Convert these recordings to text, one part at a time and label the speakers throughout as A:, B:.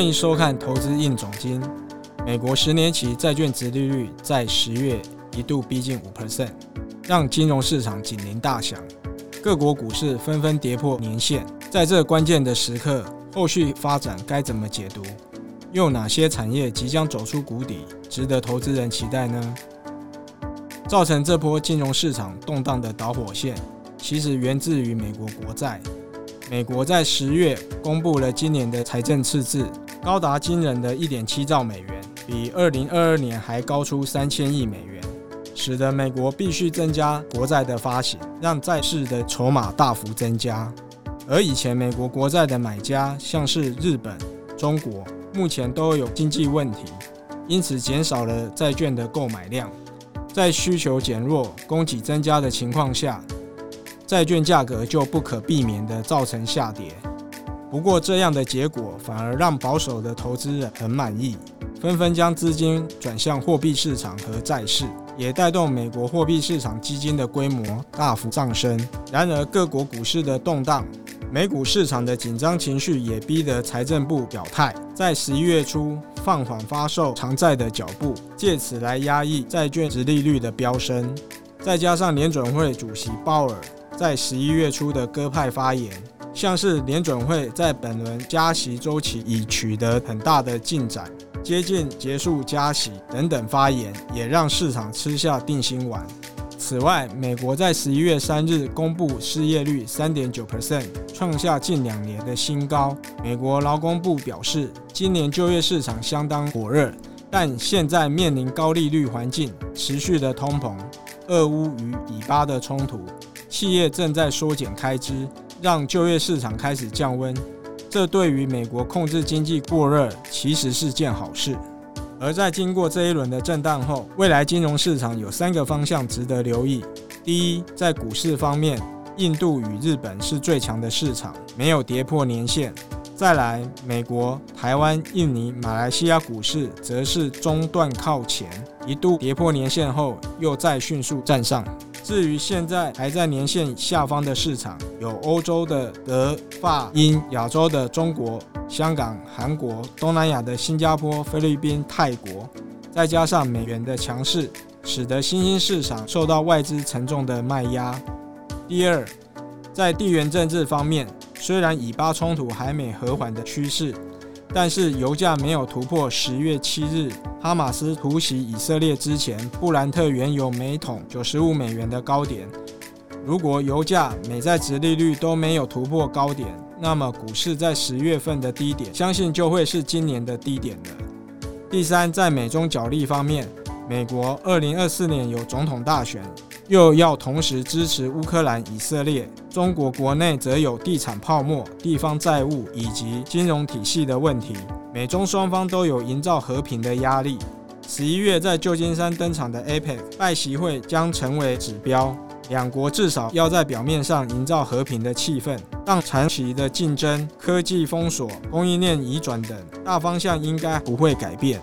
A: 欢迎收看《投资硬总经》。美国十年期债券殖利率在十月一度逼近五 percent，让金融市场警铃大响，各国股市纷纷跌破年线。在这关键的时刻，后续发展该怎么解读？又哪些产业即将走出谷底，值得投资人期待呢？造成这波金融市场动荡的导火线，其实源自于美国国债。美国在十月公布了今年的财政赤字，高达惊人的一点七兆美元，比二零二二年还高出三千亿美元，使得美国必须增加国债的发行，让债市的筹码大幅增加。而以前美国国债的买家，像是日本、中国，目前都有经济问题，因此减少了债券的购买量。在需求减弱、供给增加的情况下，债券价格就不可避免地造成下跌。不过，这样的结果反而让保守的投资人很满意，纷纷将资金转向货币市场和债市，也带动美国货币市场基金的规模大幅上升。然而，各国股市的动荡，美股市场的紧张情绪也逼得财政部表态，在十一月初放缓发售长债的脚步，借此来压抑债券殖利率的飙升。再加上联准会主席鲍尔。在十一月初的鸽派发言，像是联准会在本轮加息周期已取得很大的进展，接近结束加息等等发言，也让市场吃下定心丸。此外，美国在十一月三日公布失业率三点九 percent，创下近两年的新高。美国劳工部表示，今年就业市场相当火热，但现在面临高利率环境、持续的通膨、俄乌与以巴的冲突。企业正在缩减开支，让就业市场开始降温。这对于美国控制经济过热其实是件好事。而在经过这一轮的震荡后，未来金融市场有三个方向值得留意。第一，在股市方面，印度与日本是最强的市场，没有跌破年线。再来，美国、台湾、印尼、马来西亚股市则是中段靠前，一度跌破年线后，又再迅速站上。至于现在还在年线下方的市场，有欧洲的德、法、英，亚洲的中国、香港、韩国，东南亚的新加坡、菲律宾、泰国，再加上美元的强势，使得新兴市场受到外资沉重的卖压。第二，在地缘政治方面，虽然以巴冲突还没和缓的趋势。但是油价没有突破十月七日哈马斯突袭以色列之前布兰特原油每桶九十五美元的高点。如果油价、美债殖利率都没有突破高点，那么股市在十月份的低点，相信就会是今年的低点了。第三，在美中角力方面，美国二零二四年有总统大选。又要同时支持乌克兰、以色列，中国国内则有地产泡沫、地方债务以及金融体系的问题，美中双方都有营造和平的压力。十一月在旧金山登场的 APEC 拜习会将成为指标，两国至少要在表面上营造和平的气氛，让长期的竞争、科技封锁、供应链移转等大方向应该不会改变。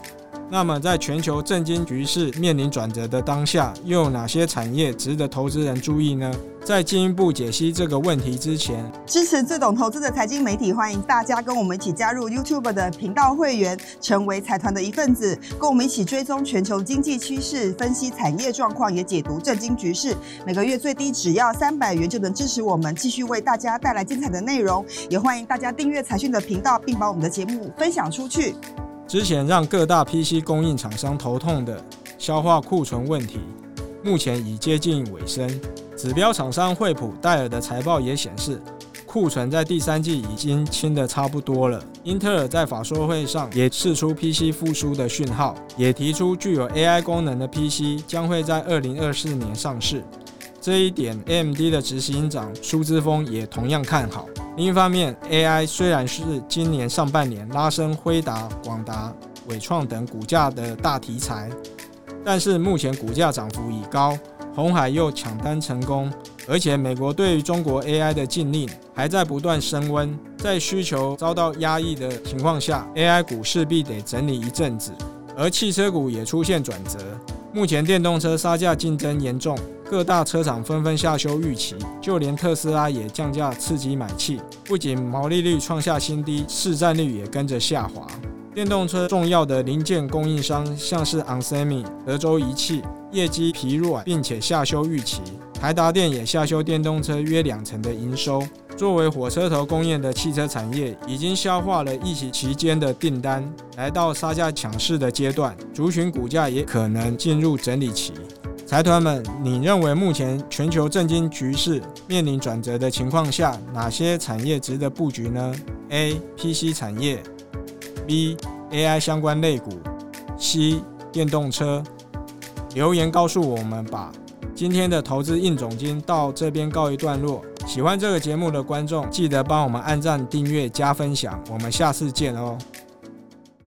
A: 那么，在全球政经局势面临转折的当下，又有哪些产业值得投资人注意呢？在进一步解析这个问题之前，
B: 支持最懂投资的财经媒体，欢迎大家跟我们一起加入 YouTube 的频道会员，成为财团的一份子，跟我们一起追踪全球经济趋势，分析产业状况，也解读政经局势。每个月最低只要三百元就能支持我们，继续为大家带来精彩的内容。也欢迎大家订阅财讯的频道，并把我们的节目分享出去。
A: 之前让各大 PC 供应厂商头痛的消化库存问题，目前已接近尾声。指标厂商惠普、戴尔的财报也显示，库存在第三季已经清得差不多了。英特尔在法说会上也释出 PC 复苏的讯号，也提出具有 AI 功能的 PC 将会在二零二四年上市。这一点，AMD 的执行长苏姿丰也同样看好。另一方面，AI 虽然是今年上半年拉升辉达、广达、伟创等股价的大题材，但是目前股价涨幅已高，红海又抢单成功，而且美国对于中国 AI 的禁令还在不断升温，在需求遭到压抑的情况下，AI 股势必得整理一阵子。而汽车股也出现转折。目前电动车杀价竞争严重，各大车厂纷纷下修预期，就连特斯拉也降价刺激买气，不仅毛利率创下新低，市占率也跟着下滑。电动车重要的零件供应商像是 onsemi、德州仪器，业绩疲软，并且下修预期。台达电也下修电动车约两成的营收。作为火车头工业的汽车产业，已经消化了疫情期间的订单，来到杀价抢市的阶段，族群股价也可能进入整理期。财团们，你认为目前全球政经局势面临转折的情况下，哪些产业值得布局呢？A. PC 产业，B. AI 相关类股，C. 电动车。留言告诉我们吧。今天的投资硬总经到这边告一段落。喜欢这个节目的观众，记得帮我们按赞、订阅、加分享。我们下次见哦。